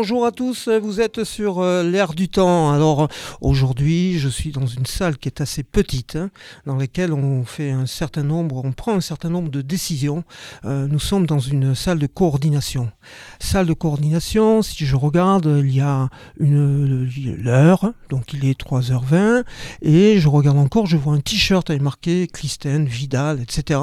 Bonjour à tous, vous êtes sur euh, l'air du temps. Alors aujourd'hui, je suis dans une salle qui est assez petite, hein, dans laquelle on fait un certain nombre, on prend un certain nombre de décisions. Euh, nous sommes dans une salle de coordination. Salle de coordination, si je regarde, il y a une l'heure, donc il est 3h20, et je regarde encore, je vois un t-shirt avec marqué Clisten, Vidal, etc.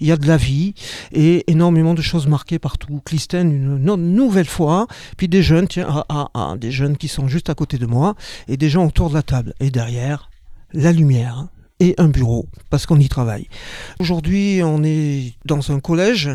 Il y a de la vie et énormément de choses marquées partout. Clisten une, une nouvelle fois, puis déjà jeunes, ah, ah, ah, des jeunes qui sont juste à côté de moi, et des gens autour de la table. Et derrière, la lumière et un bureau, parce qu'on y travaille. Aujourd'hui, on est dans un collège,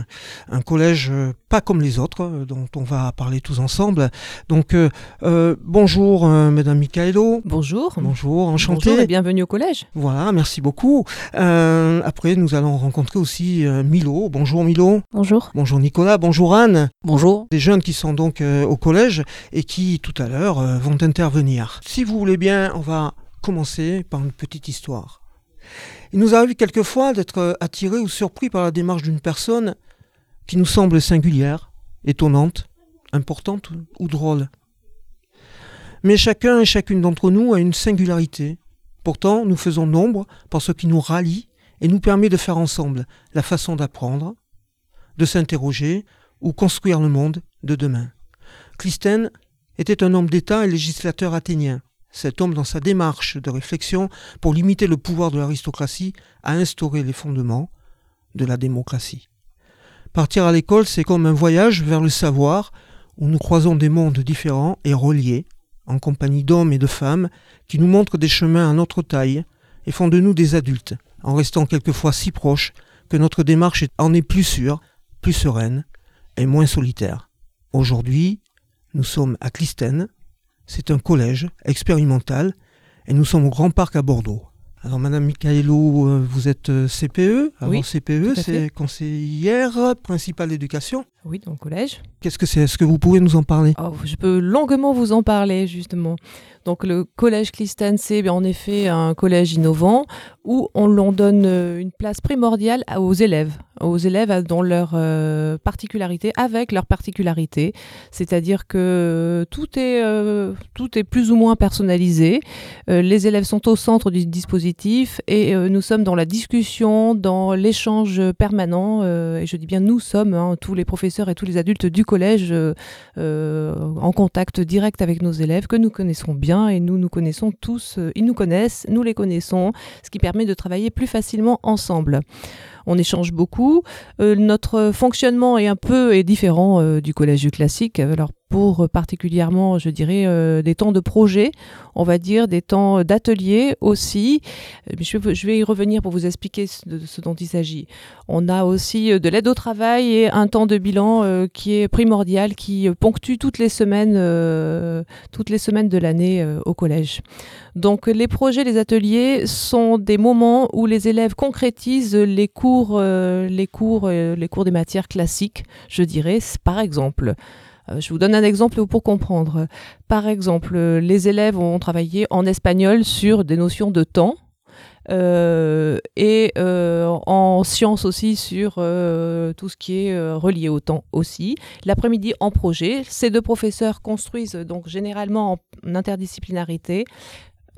un collège euh, pas comme les autres, euh, dont on va parler tous ensemble. Donc, euh, bonjour, Madame Michaelo. Bonjour. Bonjour, enchanté. Bonjour et bienvenue au collège. Voilà, merci beaucoup. après, nous allons rencontrer aussi Milo. Bonjour Milo. Bonjour. Bonjour Nicolas. Bonjour Anne. Bonjour. Des jeunes qui sont donc au collège et qui, tout à l'heure, vont intervenir. Si vous voulez bien, on va commencer par une petite histoire. Il nous arrive quelquefois d'être euh, attirés ou surpris par la démarche d'une personne qui nous semble singulière, étonnante, importante ou drôle. Mais chacun et chacune d'entre nous a une singularité. Pourtant, nous faisons nombre par ce qui nous rallie et nous permet de faire ensemble la façon d'apprendre, de s'interroger ou construire le monde de demain. Clistène était un homme d'État et législateur athénien. Cet homme, dans sa démarche de réflexion pour limiter le pouvoir de l'aristocratie, a instauré les fondements de la démocratie. Partir à l'école, c'est comme un voyage vers le savoir, où nous croisons des mondes différents et reliés, en compagnie d'hommes et de femmes qui nous montrent des chemins à notre taille et font de nous des adultes, en restant quelquefois si proches que notre démarche en est plus sûre, plus sereine et moins solitaire. Aujourd'hui, nous sommes à Clistène, c'est un collège expérimental et nous sommes au Grand Parc à Bordeaux. Alors, Madame Michaelo, euh, vous êtes euh, CPE. Oui, CPE, c'est conseillère principale d'éducation. Oui, dans le collège. Qu'est-ce que c'est? Est-ce que vous pouvez nous en parler? Oh, Je peux longuement vous en parler, justement. Donc, le collège Clistane, c'est en effet un collège innovant où on l'on donne euh, une place primordiale aux élèves, aux élèves dans leur euh, particularité, avec leur particularité. C'est-à-dire que tout est, euh, tout est plus ou moins personnalisé. les élèves sont au centre du dispositif et nous sommes dans la discussion, dans l'échange permanent. et je dis bien nous sommes, hein, tous les professeurs et tous les adultes du collège, en contact direct avec nos élèves que nous connaissons bien et nous nous connaissons tous. ils nous connaissent, nous les connaissons, ce qui permet de travailler plus facilement ensemble. On échange beaucoup. Euh, notre fonctionnement est un peu différent euh, du collège classique. Alors euh, particulièrement, je dirais, euh, des temps de projet, on va dire, des temps d'atelier aussi. Euh, je vais y revenir pour vous expliquer de ce dont il s'agit. On a aussi de l'aide au travail et un temps de bilan qui est primordial, qui ponctue toutes les semaines, toutes les semaines de l'année au collège. Donc les projets, les ateliers sont des moments où les élèves concrétisent les cours, les cours, les cours des matières classiques, je dirais. Par exemple, je vous donne un exemple pour comprendre. Par exemple, les élèves ont travaillé en espagnol sur des notions de temps. Euh, et euh, en sciences aussi sur tout ce qui est relié au temps aussi. L'après-midi en projet, ces deux professeurs construisent donc généralement en interdisciplinarité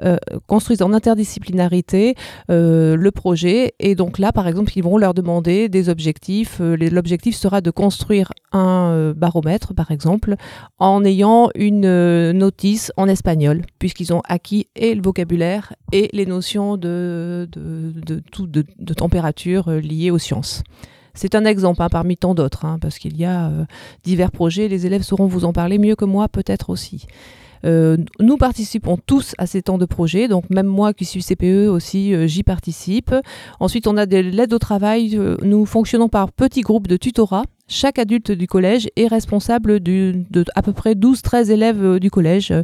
euh, construisent en interdisciplinarité euh, le projet. Et donc là, par exemple, ils vont leur demander des objectifs. Euh, l'objectif sera de construire un baromètre, par exemple, en ayant une notice en espagnol, puisqu'ils ont acquis et le vocabulaire et les notions de, de, de, température liées aux sciences. C'est un exemple hein, parmi tant d'autres, hein, parce qu'il y a divers projets. Les élèves sauront vous en parler mieux que moi, peut-être aussi. Euh, nous participons tous à ces temps de projet, donc même moi qui suis CPE aussi, euh, j'y participe. Ensuite, on a de l'aide au travail. Euh, nous fonctionnons par petits groupes de tutorat chaque adulte du collège est responsable de à peu près 12-13 élèves euh, du collège euh,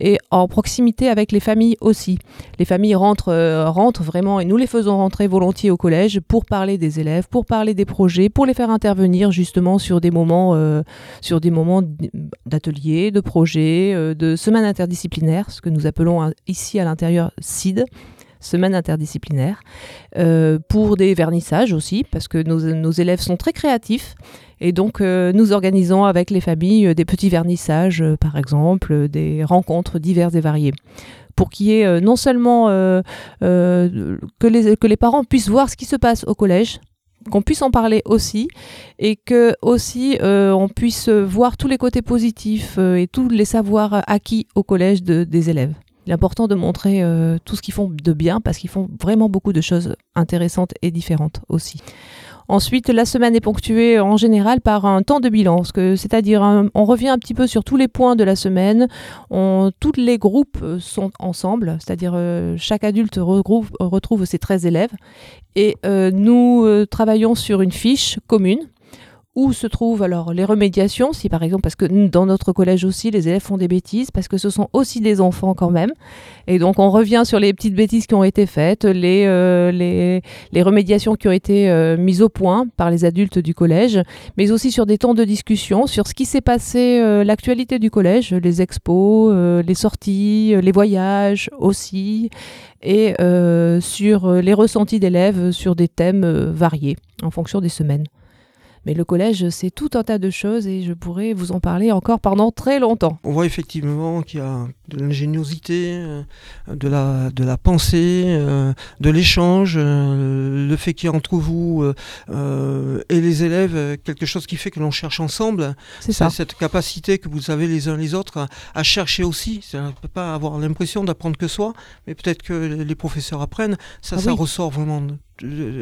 et en proximité avec les familles aussi. Les familles rentrent, euh, rentrent vraiment et nous les faisons rentrer volontiers au collège pour parler des élèves, pour parler des projets, pour les faire intervenir justement sur des moments, sur des moments d'ateliers, de projets, de semaines interdisciplinaires, ce que nous appelons ici à l'intérieur CID semaine interdisciplinaire, euh, pour des vernissages aussi, parce que nos, élèves sont très créatifs. Et donc, euh, nous organisons avec les familles euh, des petits vernissages, par exemple, des rencontres diverses et variées pour qu'il y ait non seulement que, les, que les parents puissent voir ce qui se passe au collège, qu'on puisse en parler aussi et que aussi on puisse voir tous les côtés positifs et tous les savoirs acquis au collège des élèves. Il est important de montrer euh, tout ce qu'ils font de bien parce qu'ils font vraiment beaucoup de choses intéressantes et différentes aussi. Ensuite, la semaine est ponctuée en général par un temps de bilan, c'est-à-dire on revient un petit peu sur tous les points de la semaine. On, tous les groupes euh, sont ensemble, c'est-à-dire euh, chaque adulte retrouve ses 13 élèves et nous travaillons sur une fiche commune où se trouvent alors les remédiations, si par exemple, parce que dans notre collège aussi, les élèves font des bêtises, parce que ce sont aussi des enfants quand même. Et donc on revient sur les petites bêtises qui ont été faites, les, euh, les, remédiations qui ont été euh, mises au point par les adultes du collège, mais aussi sur des temps de discussion, sur ce qui s'est passé, euh, l'actualité du collège, les expos, les sorties, les voyages aussi, et sur les ressentis d'élèves sur des thèmes variés en fonction des semaines. Mais le collège, c'est tout un tas de choses et je pourrais vous en parler encore pendant très longtemps. On voit effectivement qu'il y a de l'ingéniosité, euh, de la, de la pensée, euh, de l'échange, euh, le fait qu'il y ait entre vous et les élèves quelque chose qui fait que l'on cherche ensemble. C'est ça. Cette capacité que vous avez les uns les autres à, chercher aussi. On ne peut pas avoir l'impression d'apprendre que soi, mais peut-être que les professeurs apprennent. Ça, ah ça ressort vraiment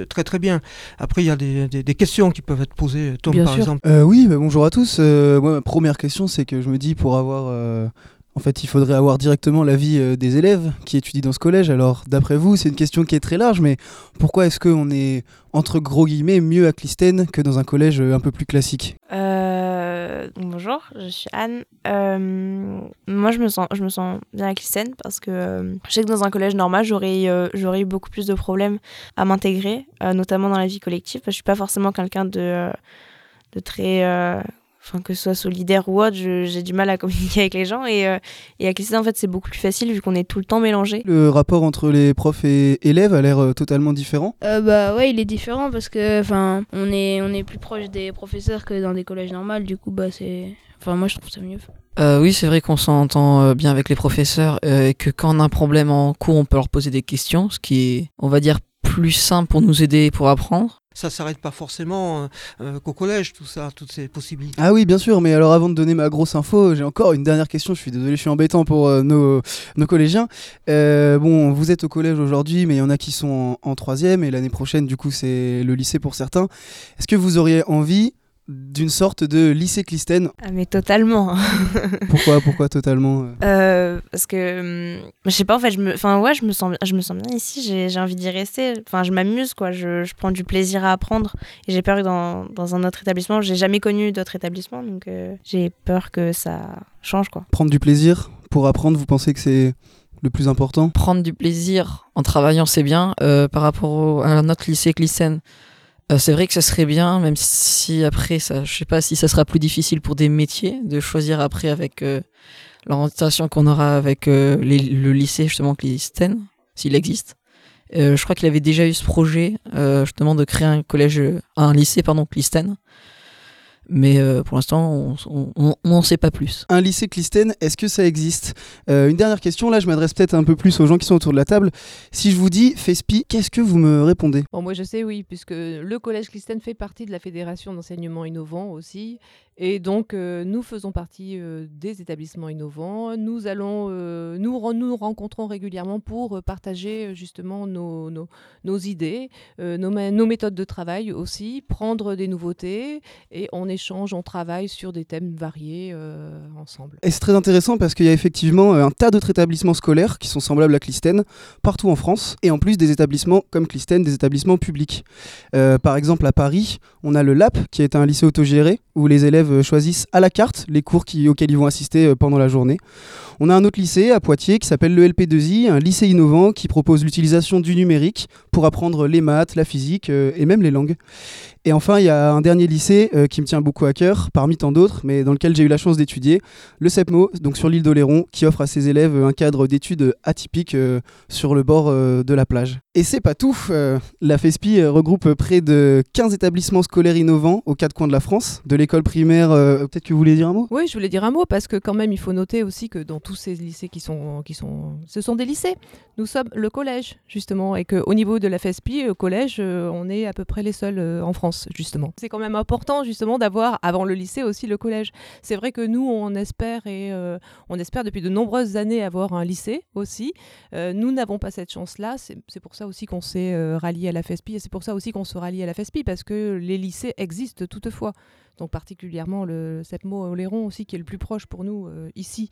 très très bien. Après, il y a des, des, questions qui peuvent être posées. Tom, par exemple. Euh, oui, bah, bonjour à tous. Euh, moi, ma première question, c'est que je me dis pour avoir. Euh, en fait, il faudrait avoir directement l'avis des élèves qui étudient dans ce collège. Alors, d'après vous, c'est une question qui est très large, mais pourquoi est-ce qu'on est, entre gros guillemets, mieux à Clistène que dans un collège un peu plus classique? Bonjour, je suis Anne. Euh, moi, je me, sens, je me sens bien avec parce que euh, je sais que dans un collège normal, j'aurais euh, j'aurais eu beaucoup plus de problèmes à m'intégrer, notamment dans la vie collective, parce que je suis pas forcément quelqu'un de, de très enfin que ce soit solidaire ou autre, j'ai du mal à communiquer avec les gens et, euh, et avec les en fait c'est beaucoup plus facile vu qu'on est tout le temps mélangé. Le rapport entre les profs et élèves a l'air euh, totalement différent. Euh, bah ouais, il est différent parce que enfin on est on est plus proche des professeurs que dans des collèges normaux, du coup bah c'est enfin moi je trouve ça mieux. oui, c'est vrai qu'on s'entend bien avec les professeurs et que quand on a un problème en cours, on peut leur poser des questions, ce qui est, on va dire, plus simple pour nous aider pour apprendre ça s'arrête pas forcément euh, euh, qu'au collège, tout ça, toutes ces possibilités. Ah oui, bien sûr, mais alors avant de donner ma grosse info, j'ai encore une dernière question. Je suis désolé, je suis embêtant pour euh, nos, nos, collégiens. bon, vous êtes au collège aujourd'hui, mais il y en a qui sont en troisième et l'année prochaine, du coup, c'est le lycée pour certains. Est-ce que vous auriez envie d'une sorte de lycée Clistène ah, Mais totalement. pourquoi Pourquoi totalement euh? Euh, Parce que hum, je sais pas en fait, je me, enfin ouais, je me sens, je me sens bien ici. J'ai envie d'y rester. Enfin, je m'amuse quoi. Je, je, prends du plaisir à apprendre. Et j'ai peur que dans, dans, un autre établissement, j'ai jamais connu d'autres établissements, donc euh, j'ai peur que ça change quoi. Prendre du plaisir pour apprendre, vous pensez que c'est le plus important? Prendre du plaisir en travaillant, c'est bien. par rapport à notre lycée Clistène euh, c'est vrai que ça serait bien, même si après, ça, je sais pas si ça sera plus difficile pour des métiers de choisir après avec euh, l'orientation qu'on aura avec euh, le lycée justement Clistène, s'il existe. je crois qu'il avait déjà eu ce projet justement de créer un collège, un lycée pardon Clistène mais euh, pour l'instant, on n'en sait pas plus. Un lycée Clistène, est-ce que ça existe? Euh, Une dernière question, là je m'adresse peut-être un peu plus aux gens qui sont autour de la table. Si je vous dis FESPI, qu'est-ce que vous me répondez? Bon, Moi je sais oui, puisque le collège Clistène fait partie de la Fédération d'enseignement innovant aussi, Et donc, euh, nous faisons partie euh, des établissements innovants. Nous allons, euh, nous, nous rencontrons régulièrement pour partager justement nos, nos, idées, nos, nos méthodes de travail aussi, prendre des nouveautés et on échange, on travaille sur des thèmes variés ensemble. Et c'est très intéressant parce qu'il y a effectivement un tas d'autres établissements scolaires qui sont semblables à Clistène partout en France et en plus des établissements comme Clistène, des établissements publics. Par exemple à Paris, on a le LAP qui est un lycée autogéré où les élèves euh, choisissent à la carte les cours auxquels ils vont assister euh, pendant la journée. On a un autre lycée à Poitiers qui s'appelle le LP2I, un lycée innovant qui propose l'utilisation du numérique pour apprendre les maths, la physique euh, et même les langues. Et enfin, il y a un dernier lycée euh, qui me tient beaucoup à cœur, parmi tant d'autres, mais dans lequel j'ai eu la chance d'étudier, le CEPMO, donc sur l'île d'Oléron, qui offre à ses élèves un cadre d'études atypique euh, sur le bord euh, de la plage. Et c'est pas tout, euh, la FESPI euh, regroupe près de 15 établissements scolaires innovants aux quatre coins de la France, de l'école primaire, euh, peut-être que vous voulez dire un mot? Oui, je voulais dire un mot parce que quand même, il faut noter aussi que dans tous ces lycées qui sont, qui sont, ce sont des lycées. Nous sommes le collège justement, et qu'au niveau de la FESPI, au collège, euh, on est à peu près les seuls euh, en France C'est quand même important justement d'avoir avant le lycée aussi le collège. C'est vrai que nous, on espère et euh, on espère depuis de nombreuses années avoir un lycée aussi. Euh, nous n'avons pas cette chance-là. C'est c'est pour ça aussi qu'on s'est euh, rallié à la FESPI et c'est pour ça aussi qu'on se rallie à la FESPI parce que les lycées existent toutefois donc particulièrement le CEPMO Oléron aussi qui est le plus proche pour nous euh, ici.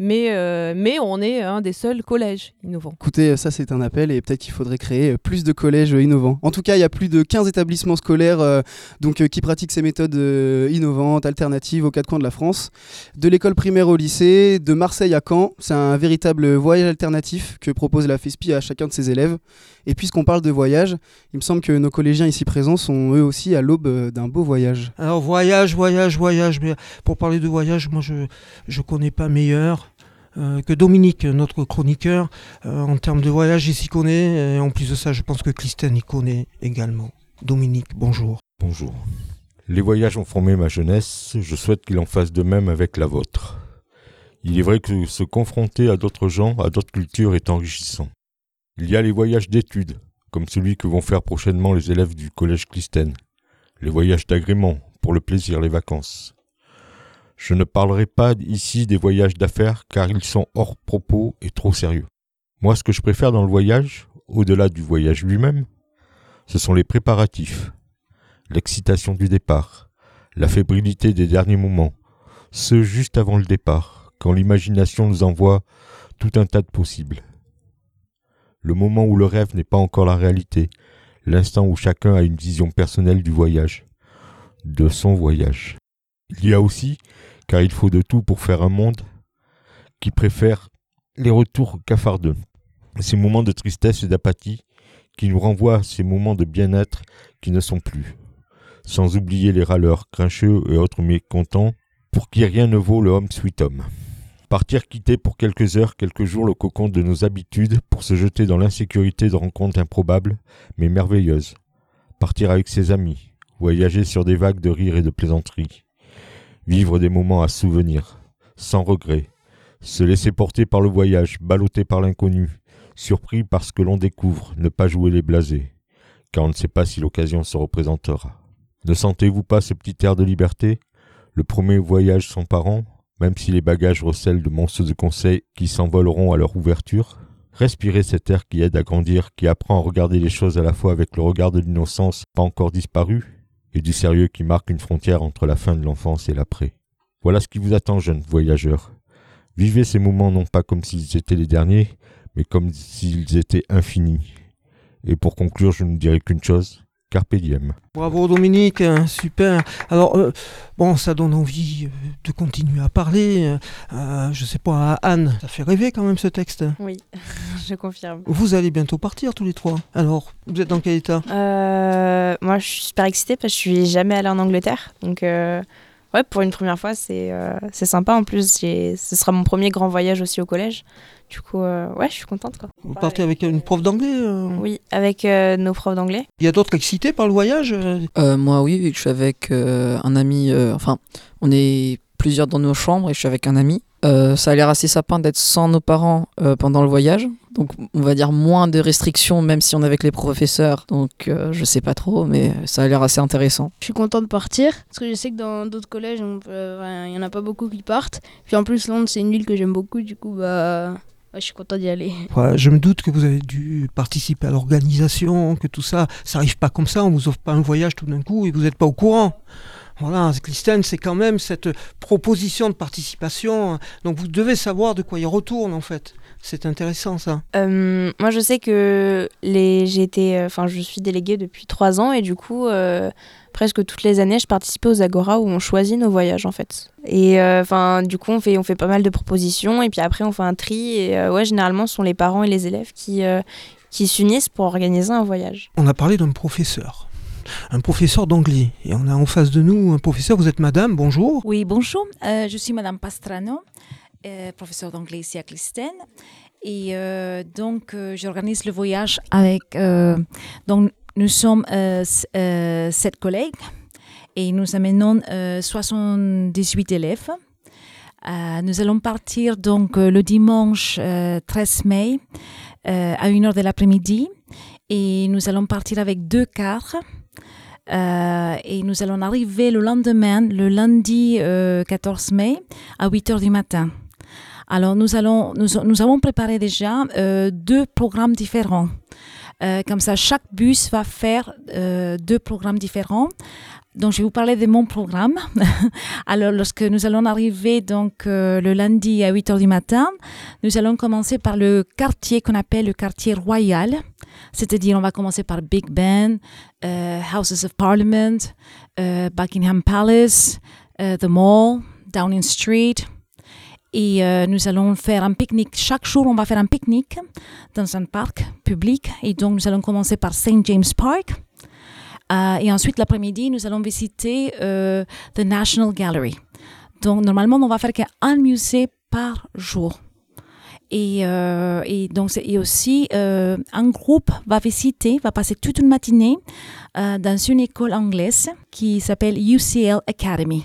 Mais, euh, mais on est un des seuls collèges innovants. Écoutez, ça c'est un appel et peut-être qu'il faudrait créer euh, plus de collèges innovants. En tout cas, il y a plus de 15 établissements scolaires euh, donc, euh, qui pratiquent ces méthodes euh, innovantes, alternatives aux quatre coins de la France. De l'école primaire au lycée, de Marseille à Caen, c'est un véritable voyage alternatif que propose la FESPI à chacun de ses élèves. Et puisqu'on parle de voyage, il me semble que nos collégiens ici présents sont eux aussi à l'aube d'un beau voyage. Alors voyage, voyage, voyage. Mais pour parler de voyage, moi je je connais pas meilleur euh, que Dominique, notre chroniqueur. Euh, en termes de voyage, il s'y connaît. Et en plus de ça, je pense que Clistène y connaît également. Dominique, bonjour. Bonjour. Les voyages ont formé ma jeunesse, je souhaite qu'il en fasse de même avec la vôtre. Il est vrai que se confronter à d'autres gens, à d'autres cultures est enrichissant. Il y a les voyages d'études, comme celui que vont faire prochainement les élèves du collège Clistène. Les voyages d'agrément, pour le plaisir, les vacances. Je ne parlerai pas ici des voyages d'affaires car ils sont hors propos et trop sérieux. Moi, ce que je préfère dans le voyage, au-delà du voyage lui-même, ce sont les préparatifs, l'excitation du départ, la fébrilité des derniers moments, ceux juste avant le départ, quand l'imagination nous envoie tout un tas de possibles. Le moment où le rêve n'est pas encore la réalité, l'instant où chacun a une vision personnelle du voyage, de son voyage. Il y a aussi, car il faut de tout pour faire un monde, qui préfère les retours cafardeux, ces moments de tristesse et d'apathie qui nous renvoient à ces moments de bien-être qui ne sont plus sans oublier les râleurs, grincheux et autres mécontents, pour qui rien ne vaut le home sweet home. Partir quitter pour quelques heures, quelques jours le cocon de nos habitudes pour se jeter dans l'insécurité de rencontres improbables, mais merveilleuses. Partir avec ses amis, voyager sur des vagues de rire et de plaisanteries. Vivre des moments à souvenir, sans regret. Se laisser porter par le voyage, ballotté par l'inconnu, surpris par ce que l'on découvre, ne pas jouer les blasés, car on ne sait pas si l'occasion se représentera. Ne sentez-vous pas ce petit air de liberté? Le premier voyage sans parents, même si les bagages recèlent de monceaux de conseils qui s'envoleront à leur ouverture? Respirez cet air qui aide à grandir, qui apprend à regarder les choses à la fois avec le regard de l'innocence pas encore disparue et du sérieux qui marque une frontière entre la fin de l'enfance et l'après. Voilà ce qui vous attend, jeunes voyageurs. Vivez ces moments non pas comme s'ils étaient les derniers, mais comme s'ils étaient infinis. Et pour conclure, je ne dirai qu'une chose, Carpe diem. Bravo Dominique, hein, super. Alors, euh, bon, ça donne envie euh, de continuer à parler. Euh, je sais pas, Anne, ça fait rêver quand même ce texte. Oui, je confirme. Vous allez bientôt partir tous les trois. Alors, vous êtes dans quel état? Euh, moi, je suis super excitée parce que je suis jamais allée en Angleterre. Donc, euh, ouais, pour une première fois, c'est euh, c'est sympa. En plus, j'ai- ce sera mon premier grand voyage aussi au collège. Du coup, euh, ouais, je suis contente. Quoi. Vous partez avec une prof d'anglais euh? Oui, avec euh, nos profs d'anglais. Il y a d'autres excités par le voyage euh? Euh, moi, oui, vu que je suis avec euh, un ami. euh, enfin, on est plusieurs dans nos chambres et je suis avec un ami. Euh, ça a l'air assez sapin d'être sans nos parents euh, pendant le voyage. Donc, on va dire moins de restrictions, même si on est avec les professeurs. Donc, euh, je sais pas trop, mais ça a l'air assez intéressant. Je suis content de partir parce que je sais que dans d'autres collèges, il y en a pas beaucoup qui partent. Puis en plus, Londres, c'est une ville que j'aime beaucoup. Du coup, bah, ouais, je suis content d'y aller. Voilà, je me doute que vous avez dû participer à l'organisation, que tout ça, ça arrive pas comme ça, on vous offre pas un voyage tout d'un coup et vous n'êtes pas au courant. Voilà, Clistène, c'est quand même cette proposition de participation. Donc vous devez savoir de quoi il retourne en fait. C'est intéressant ça. Euh, moi, je sais que les, j'ai été, euh, enfin, je suis déléguée depuis trois ans et du coup, euh, presque toutes les années, je participais aux Agora où on choisit nos voyages en fait. Et euh, enfin, du coup, on fait, on fait pas mal de propositions et puis après, on fait un tri. Et ouais, généralement, ce sont les parents et les élèves qui, qui s'unissent pour organiser un voyage. On a parlé d'un professeur, un professeur d'anglais. Et on a en face de nous un professeur, vous êtes madame, bonjour. Oui, bonjour. Euh, je suis Madame Pastrano, euh, professeure d'anglais ici à Clistène. Et euh, donc, j'organise le voyage avec. donc, nous sommes sept collègues et nous amenons euh, 78 élèves. Nous allons partir donc le dimanche euh, 13 mai à 1h de l'après-midi et nous allons partir avec deux cars. Euh, et nous allons arriver le lendemain, le lundi euh, 14 mai, à 8 heures du matin. Alors, nous, allons, nous, avons préparé déjà euh, deux programmes différents. Euh, comme ça, chaque bus va faire deux programmes différents. Donc, je vais vous parler de mon programme. Alors, lorsque nous allons arriver donc euh, le lundi à 8 heures du matin, nous allons commencer par le quartier qu'on appelle le quartier royal. C'est-à-dire, on va commencer par Big Ben, euh, Houses of Parliament, euh, Buckingham Palace, The Mall, Downing Street. Et nous allons faire un pique-nique. Chaque jour, on va faire un pique-nique dans un parc public. Et donc, nous allons commencer par St. James Park. Euh, et ensuite, l'après-midi, nous allons visiter euh, The National Gallery. Donc, normalement, on va faire qu'un musée par jour. Et, euh, et donc, et aussi, un groupe va visiter, va passer toute une matinée dans une école anglaise qui s'appelle UCL Academy.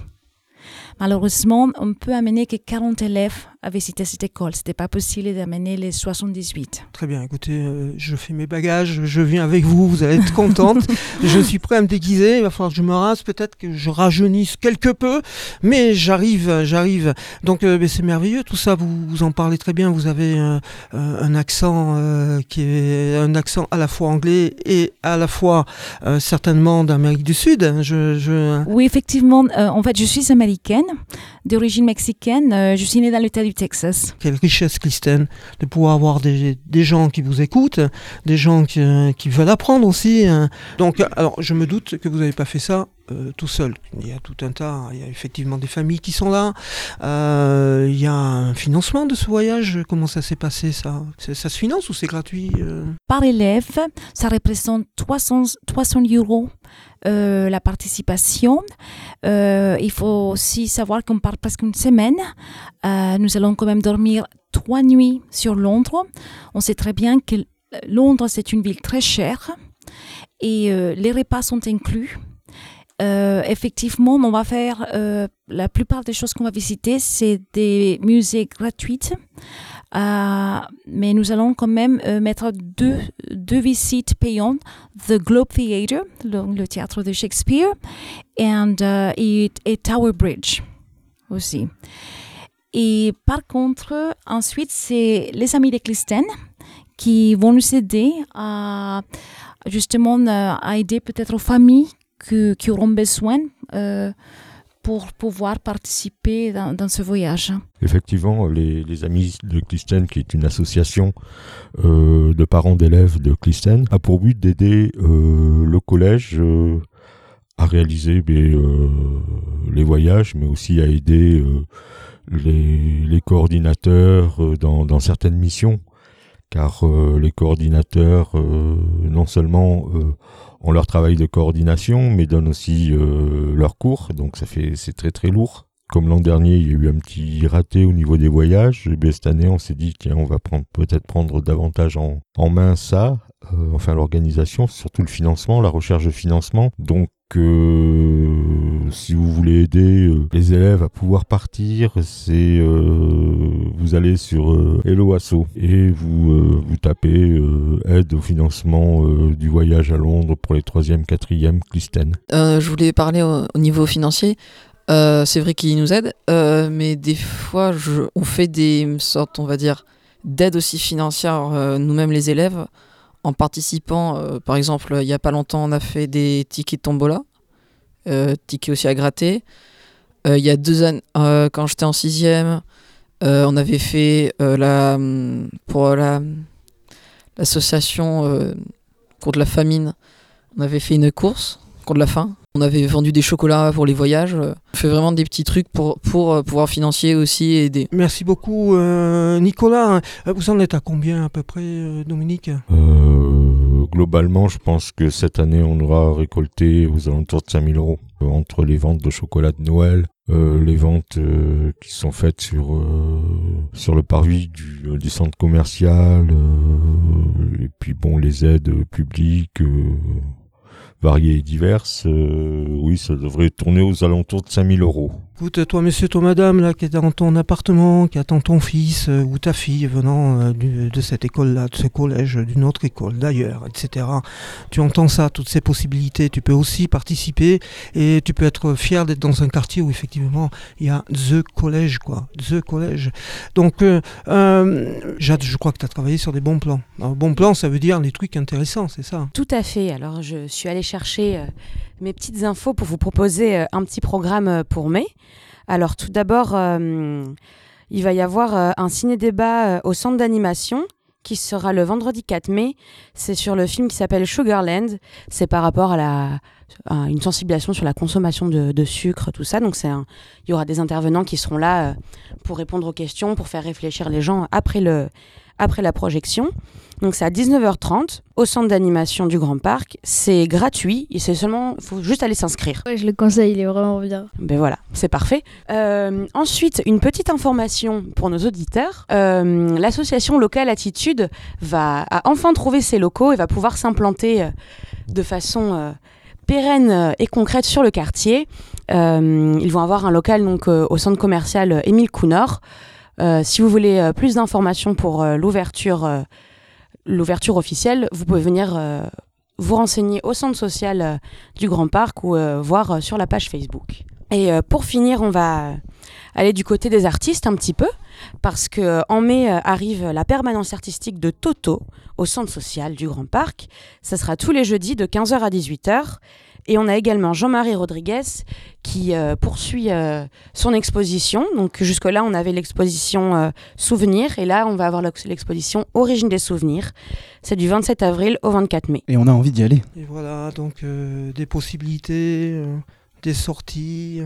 Malheureusement, on peut amener que 40 élèves à visiter cette école. C'était pas possible d'amener les 78. Très bien, écoutez, euh, je fais mes bagages, je viens avec vous, vous allez être contente. je suis prêt à me déguiser, il va falloir que je me rase, peut-être que je rajeunisse quelque peu, mais j'arrive, j'arrive. Donc euh, c'est merveilleux, tout ça, vous, vous en parlez très bien, vous avez euh, un accent qui est un accent à la fois anglais et à la fois certainement d'Amérique du Sud. Je, je... Oui, effectivement. en fait, je suis américaine, d'origine mexicaine. Euh, je suis née dans l'État du Texas. Quelle richesse, Christine, de pouvoir avoir des, des gens qui vous écoutent, des gens qui, euh, qui veulent apprendre aussi. hein. Donc, alors, je me doute que vous n'avez pas fait ça euh, tout seul. Il y a tout un tas, il y a effectivement des familles qui sont là. Euh, il y a un financement de ce voyage. Comment ça s'est passé, ça? Ça se finance ou c'est gratuit euh? Par élève, ça représente 300, 300 euros euh, la participation. Euh, il faut aussi savoir qu'on part presque une semaine. Euh, nous allons quand même dormir trois nuits sur Londres. On sait très bien que Londres, c'est une ville très chère et les repas sont inclus. Euh, effectivement, on va faire euh, la plupart des choses qu'on va visiter, c'est des musées gratuits. Euh, mais nous allons quand même mettre deux, deux visites payantes The Globe Theatre, le, théâtre de Shakespeare, and, et, Tower Bridge aussi. Et par contre, ensuite, c'est les amis de Clistène qui vont nous aider à justement à aider peut-être aux familles qui auront besoin euh, pour pouvoir participer dans, ce voyage. Effectivement, les, Amis de Clistène, qui est une association euh, de parents d'élèves de Clistène, a pour but d'aider euh, le collège à réaliser euh, les voyages, mais aussi à aider les, coordinateurs dans certaines missions. Car euh, les coordinateurs, euh, non seulement euh, ont leur travail de coordination, mais donnent aussi euh, leurs cours, donc ça fait c'est très très lourd. Comme l'an dernier, il y a eu un petit raté au niveau des voyages. Et bien, cette année, on s'est dit tiens, on va prendre peut-être prendre davantage en, en main ça, euh, enfin l'organisation, surtout le financement, la recherche de financement. Donc euh, si vous voulez aider euh, les élèves à pouvoir partir, c'est vous allez sur Hello Asso et vous tapez aide au financement du voyage à Londres pour les 3e, 4e Clistène. je voulais parler au, niveau financier. c'est vrai qu'ils nous aident, mais des fois, on fait des sortes, va dire, d'aide aussi financière, nous-mêmes les élèves en participant, euh, par exemple, il n'y a pas longtemps, on a fait des tickets de tombola, euh, tickets aussi à gratter. Euh, il y a deux années, quand j'étais en sixième, on avait fait la, pour l'association contre la famine, on avait fait une course contre la faim. On avait vendu des chocolats pour les voyages. On fait vraiment des petits trucs pour, pour pouvoir financer aussi et aider. Merci beaucoup Nicolas. Vous en êtes à combien à peu près Dominique? Globalement, je pense que cette année, on aura récolté aux alentours de 5000 euros euh, entre les ventes de chocolat de Noël, euh, les ventes euh, qui sont faites sur sur le parvis du, du centre commercial, et puis bon les aides publiques variées et diverses. oui, ça devrait tourner aux alentours de 5000 euros. Écoute, toi, monsieur, toi, madame, là, qui est dans ton appartement, qui attend ton fils euh, ou ta fille venant euh, de cette école-là, de ce collège, d'une autre école, d'ailleurs, etc. Tu entends ça, toutes ces possibilités. Tu peux aussi participer et tu peux être fier d'être dans un quartier où effectivement il y a The Collège, quoi. The Collège. Donc, euh, Jade, je crois que tu as travaillé sur des bons plans. Un bon plan, ça veut dire des trucs intéressants, c'est ça Tout à fait. Alors, je suis allée chercher mes petites infos pour vous proposer euh, un petit programme euh, pour mai. Alors tout d'abord, euh, il va y avoir un ciné-débat au centre d'animation qui sera le vendredi 4 mai. C'est sur le film qui s'appelle Sugarland. C'est par rapport à, la, une sensibilisation sur la consommation de, sucre, tout ça. Donc il y aura des intervenants qui seront là pour répondre aux questions, pour faire réfléchir les gens après le, après la projection. Donc c'est à 19h30 au centre d'animation du Grand Parc. C'est gratuit c'est seulement, il faut juste aller s'inscrire. Ouais, je le conseille, il est vraiment bien. Ben voilà, c'est parfait. Euh, ensuite, une petite information pour nos auditeurs. Euh, l'association locale Attitude va a enfin trouvé ses locaux et va pouvoir s'implanter euh, de façon pérenne et concrète sur le quartier. ils vont avoir un local donc au centre commercial Émile Counor. Euh, si vous voulez euh, plus d'informations pour euh, l'ouverture, l'ouverture officielle, vous pouvez venir vous renseigner au centre social du Grand Parc ou voir sur la page Facebook. Et pour finir, on va aller du côté des artistes un petit peu, parce que en mai arrive la permanence artistique de Toto au centre social du Grand Parc. Ça sera tous les jeudis de 15h à 18h. Et on a également Jean-Marie Rodriguez qui euh, poursuit euh, son exposition. Donc jusque-là, on avait l'exposition euh, Souvenirs et là, on va avoir l'exposition Origine des souvenirs. C'est du 27 avril au 24 mai. Et on a envie d'y aller. Et voilà, donc des possibilités, des sorties,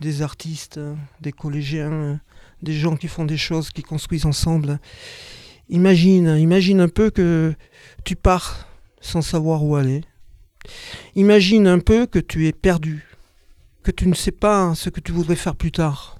des artistes, des collégiens, des gens qui font des choses, qui construisent ensemble. Imagine, imagine un peu que tu pars sans savoir où aller Imagine un peu que tu es perdu, que tu ne sais pas ce que tu voudrais faire plus tard.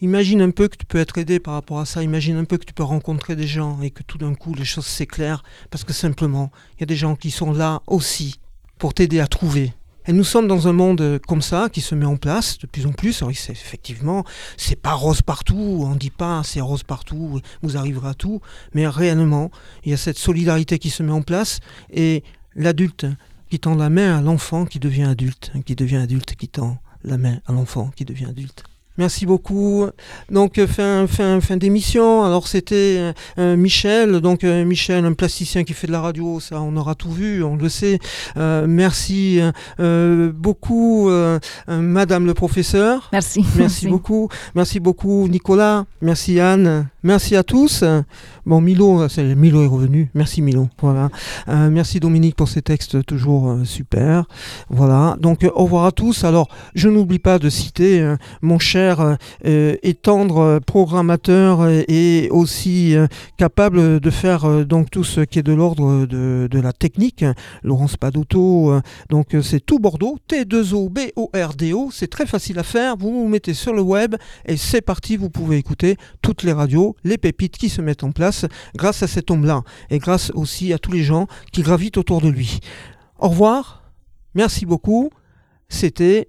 Imagine un peu que tu peux être aidé par rapport à ça. Imagine un peu que tu peux rencontrer des gens et que tout d'un coup les choses s'éclairent parce que simplement il y a des gens qui sont là aussi pour t'aider à trouver. Et nous sommes dans un monde comme ça qui se met en place de plus en plus. C'est effectivement, c'est pas rose partout. On dit pas c'est rose partout, vous arriverez à tout. Mais réellement, il y a cette solidarité qui se met en place et l'adulte qui tend la main à l'enfant qui devient adulte, qui devient adulte, qui tend la main à l'enfant qui devient adulte. Merci beaucoup. Donc euh, fin fin fin d'émission. Alors c'était euh, euh, Michel, donc Michel, un plasticien qui fait de la radio, ça on aura tout vu, on le sait. merci beaucoup, Madame le professeur. Merci. Merci beaucoup. Merci beaucoup, Nicolas. Merci Anne. Merci à tous. Bon, Milo, Milo est revenu. Merci Milo. Voilà. merci Dominique pour ces textes toujours super. Voilà. Donc au revoir à tous. Alors je n'oublie pas de citer mon cher euh, étendre euh, programmateur et aussi euh, capable de faire donc tout ce qui est de l'ordre de, la technique. Laurence Padotto, donc c'est tout Bordeaux, T2O B-O-R-D-O, c'est très facile à faire. Vous vous mettez sur le web et c'est parti. Vous pouvez écouter toutes les radios, les pépites qui se mettent en place grâce à cet homme-là et grâce aussi à tous les gens qui gravitent autour de lui. Au revoir, merci beaucoup. C'était